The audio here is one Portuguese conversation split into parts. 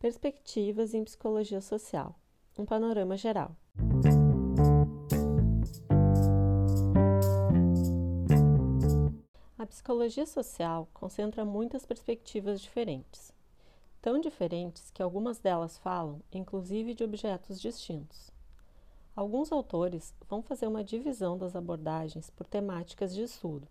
Perspectivas em Psicologia Social um panorama geral. A psicologia social concentra muitas perspectivas diferentes, tão diferentes que algumas delas falam, inclusive, de objetos distintos. Alguns autores vão fazer uma divisão das abordagens por temáticas de estudo,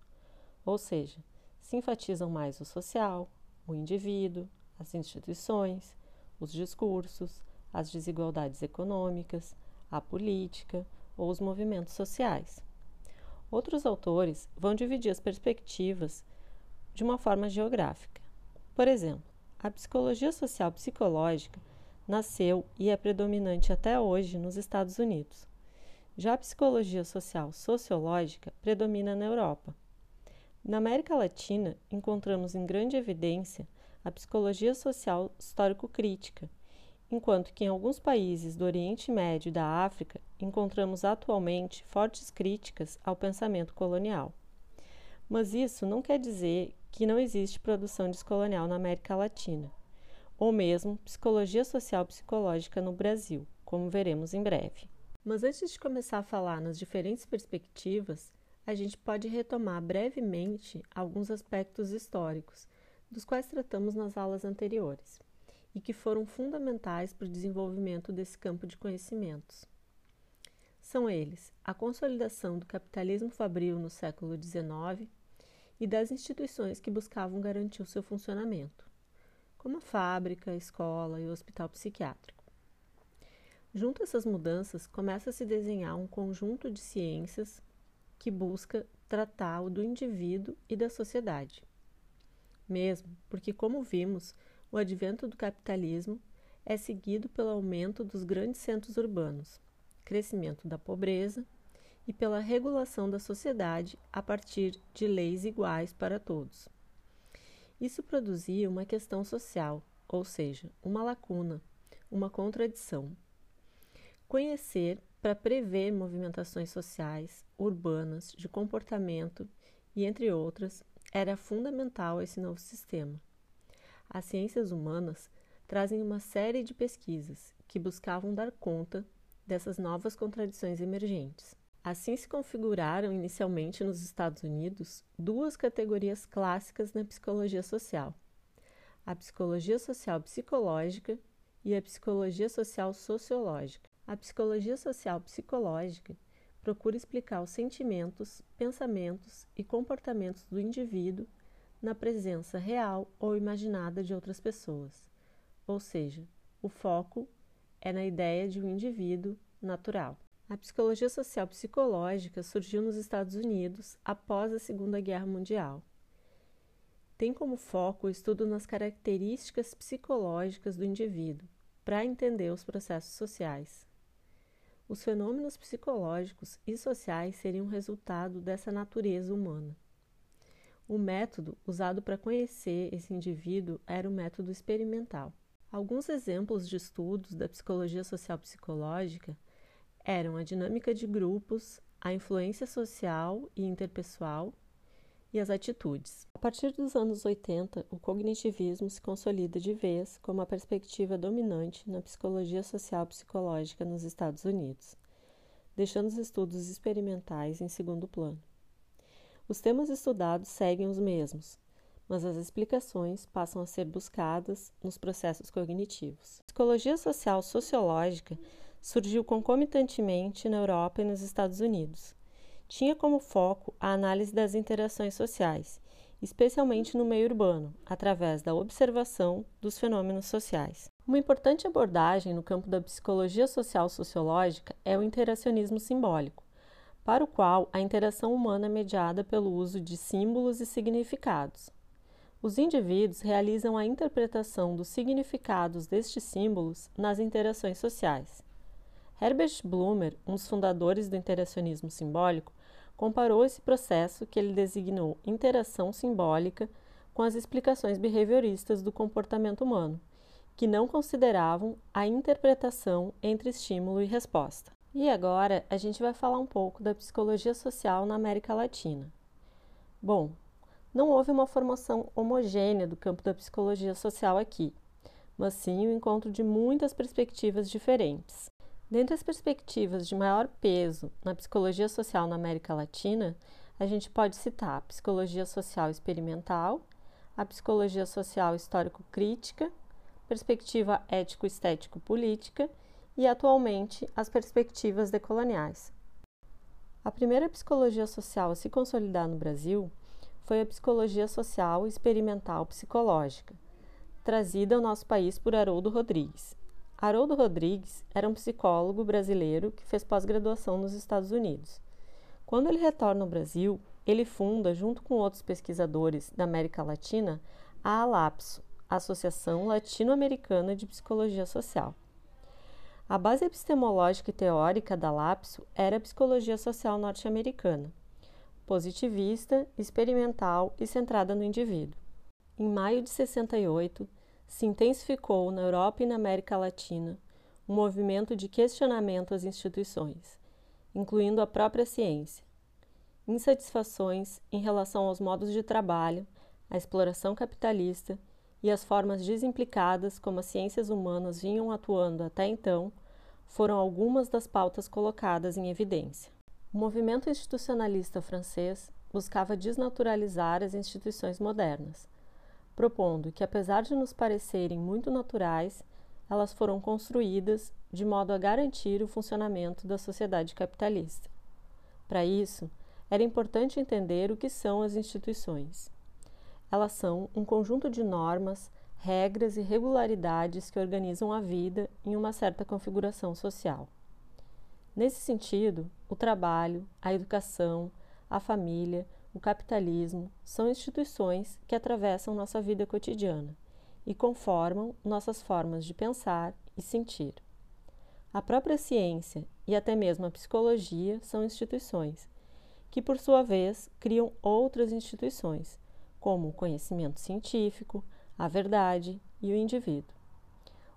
ou seja, se enfatizam mais o social, o indivíduo, as instituições, os discursos, as desigualdades econômicas, a política ou os movimentos sociais. Outros autores vão dividir as perspectivas de uma forma geográfica. Por exemplo, a psicologia social psicológica nasceu e é predominante até hoje nos Estados Unidos. Já a psicologia social sociológica predomina na Europa. Na América Latina, encontramos em grande evidência a psicologia social histórico-crítica, enquanto que em alguns países do Oriente Médio e da África encontramos atualmente fortes críticas ao pensamento colonial. Mas isso não quer dizer que não existe produção descolonial na América Latina, ou mesmo psicologia social psicológica no Brasil, como veremos em breve. Mas antes de começar a falar nas diferentes perspectivas, a gente pode retomar brevemente alguns aspectos históricos, dos quais tratamos nas aulas anteriores e que foram fundamentais para o desenvolvimento desse campo de conhecimentos. São eles a consolidação do capitalismo fabril no século XIX e das instituições que buscavam garantir o seu funcionamento, como a fábrica, a escola e o hospital psiquiátrico. Junto a essas mudanças, começa a se desenhar um conjunto de ciências que busca tratar o do indivíduo e da sociedade. Mesmo porque, como vimos, o advento do capitalismo é seguido pelo aumento dos grandes centros urbanos, crescimento da pobreza e pela regulação da sociedade a partir de leis iguais para todos. Isso produzia uma questão social, ou seja, uma lacuna, uma contradição. Conhecer para prever movimentações sociais, urbanas, de comportamento e entre outras, era fundamental esse novo sistema. As ciências humanas trazem uma série de pesquisas que buscavam dar conta dessas novas contradições emergentes. Assim se configuraram inicialmente nos Estados Unidos duas categorias clássicas na psicologia social: a psicologia social psicológica e a psicologia social sociológica. A psicologia social psicológica procura explicar os sentimentos, pensamentos e comportamentos do indivíduo na presença real ou imaginada de outras pessoas. Ou seja, o foco é na ideia de um indivíduo natural. A psicologia social psicológica surgiu nos Estados Unidos após a Segunda Guerra Mundial. Tem como foco o estudo nas características psicológicas do indivíduo, para entender os processos sociais. Os fenômenos psicológicos e sociais seriam resultado dessa natureza humana. O método usado para conhecer esse indivíduo era o método experimental. Alguns exemplos de estudos da psicologia social psicológica eram a dinâmica de grupos, a influência social e interpessoal e as atitudes. A partir dos anos 80, o cognitivismo se consolida de vez como a perspectiva dominante na psicologia social psicológica nos Estados Unidos, deixando os estudos experimentais em segundo plano. Os temas estudados seguem os mesmos, mas as explicações passam a ser buscadas nos processos cognitivos. A psicologia social sociológica surgiu concomitantemente na Europa e nos Estados Unidos. Tinha como foco a análise das interações sociais, especialmente no meio urbano, através da observação dos fenômenos sociais. Uma importante abordagem no campo da psicologia social sociológica é o interacionismo simbólico para o qual a interação humana é mediada pelo uso de símbolos e significados. Os indivíduos realizam a interpretação dos significados destes símbolos nas interações sociais. Herbert Blumer, um dos fundadores do interacionismo simbólico, comparou esse processo que ele designou interação simbólica com as explicações behavioristas do comportamento humano, que não consideravam a interpretação entre estímulo e resposta. E agora a gente vai falar um pouco da psicologia social na América Latina. Bom, não houve uma formação homogênea do campo da psicologia social aqui, mas sim o encontro de muitas perspectivas diferentes. Dentre as perspectivas de maior peso na psicologia social na América Latina, a gente pode citar a psicologia social experimental, a psicologia social histórico-crítica, perspectiva ético-estético-política e, atualmente, as perspectivas decoloniais. A primeira psicologia social a se consolidar no Brasil foi a psicologia social experimental psicológica, trazida ao nosso país por Haroldo Rodrigues. Haroldo Rodrigues era um psicólogo brasileiro que fez pós-graduação nos Estados Unidos. Quando ele retorna ao Brasil, ele funda, junto com outros pesquisadores da América Latina, a ALAPSO, Associação Latino-Americana de Psicologia Social. A base epistemológica e teórica da LAPSO era a psicologia social norte-americana, positivista, experimental e centrada no indivíduo. Em maio de 68, se intensificou na Europa e na América Latina um movimento de questionamento às instituições, incluindo a própria ciência. Insatisfações em relação aos modos de trabalho, à exploração capitalista e as formas desimplicadas como as ciências humanas vinham atuando até então foram algumas das pautas colocadas em evidência. O movimento institucionalista francês buscava desnaturalizar as instituições modernas, propondo que, apesar de nos parecerem muito naturais, elas foram construídas de modo a garantir o funcionamento da sociedade capitalista. Para isso, era importante entender o que são as instituições. Elas são um conjunto de normas, regras e regularidades que organizam a vida em uma certa configuração social. Nesse sentido, o trabalho, a educação, a família, o capitalismo são instituições que atravessam nossa vida cotidiana e conformam nossas formas de pensar e sentir. A própria ciência e até mesmo a psicologia são instituições, que por sua vez criam outras instituições como o conhecimento científico, a verdade e o indivíduo.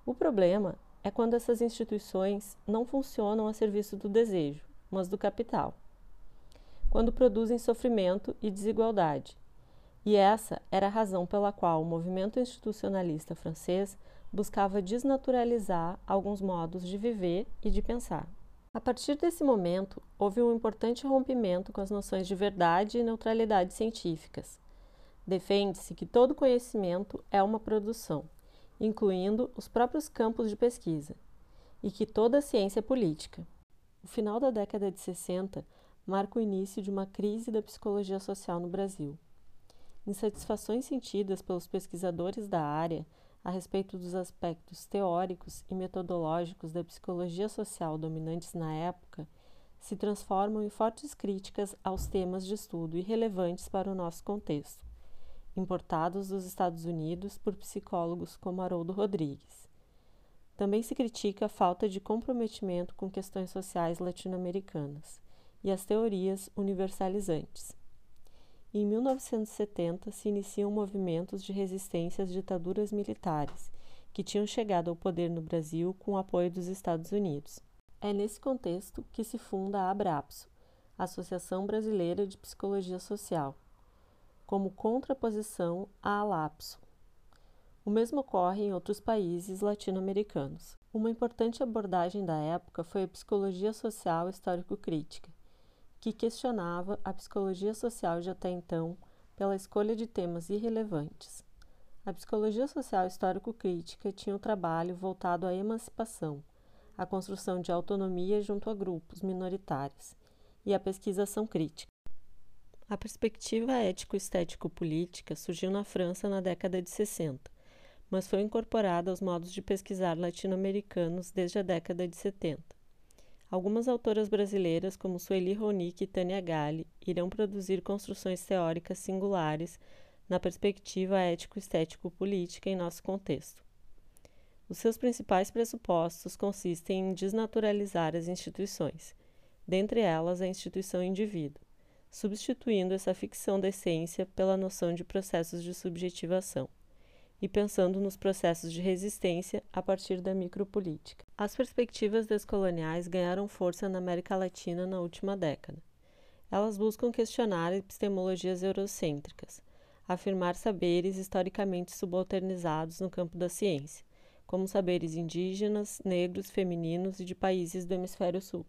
O problema é quando essas instituições não funcionam a serviço do desejo, mas do capital. Quando produzem sofrimento e desigualdade. E essa era a razão pela qual o movimento institucionalista francês buscava desnaturalizar alguns modos de viver e de pensar. A partir desse momento, houve um importante rompimento com as noções de verdade e neutralidade científicas, Defende-se que todo conhecimento é uma produção, incluindo os próprios campos de pesquisa, e que toda ciência é política. O final da década de 60 marca o início de uma crise da psicologia social no Brasil. Insatisfações sentidas pelos pesquisadores da área a respeito dos aspectos teóricos e metodológicos da psicologia social dominantes na época se transformam em fortes críticas aos temas de estudo irrelevantes para o nosso contexto importados dos Estados Unidos por psicólogos como Haroldo Rodrigues. Também se critica a falta de comprometimento com questões sociais latino-americanas e as teorias universalizantes. Em 1970 se iniciam movimentos de resistência às ditaduras militares que tinham chegado ao poder no Brasil com o apoio dos Estados Unidos. É nesse contexto que se funda a Abrapso, Associação Brasileira de Psicologia Social, como contraposição à lapso. O mesmo ocorre em outros países latino-americanos. Uma importante abordagem da época foi a psicologia social histórico-crítica, que questionava a psicologia social de até então pela escolha de temas irrelevantes. A psicologia social histórico-crítica tinha um trabalho voltado à emancipação, à construção de autonomia junto a grupos minoritários e à pesquisação crítica. A perspectiva ético-estético-política surgiu na França na década de 60, mas foi incorporada aos modos de pesquisar latino-americanos desde a década de 70. Algumas autoras brasileiras, como Sueli Ronick e Tânia Galli, irão produzir construções teóricas singulares na perspectiva ético-estético-política em nosso contexto. Os seus principais pressupostos consistem em desnaturalizar as instituições, dentre elas a instituição indivíduo substituindo essa ficção da essência pela noção de processos de subjetivação e pensando nos processos de resistência a partir da micropolítica. As perspectivas descoloniais ganharam força na América Latina na última década. Elas buscam questionar epistemologias eurocêntricas, afirmar saberes historicamente subalternizados no campo da ciência, como saberes indígenas, negros, femininos e de países do hemisfério sul.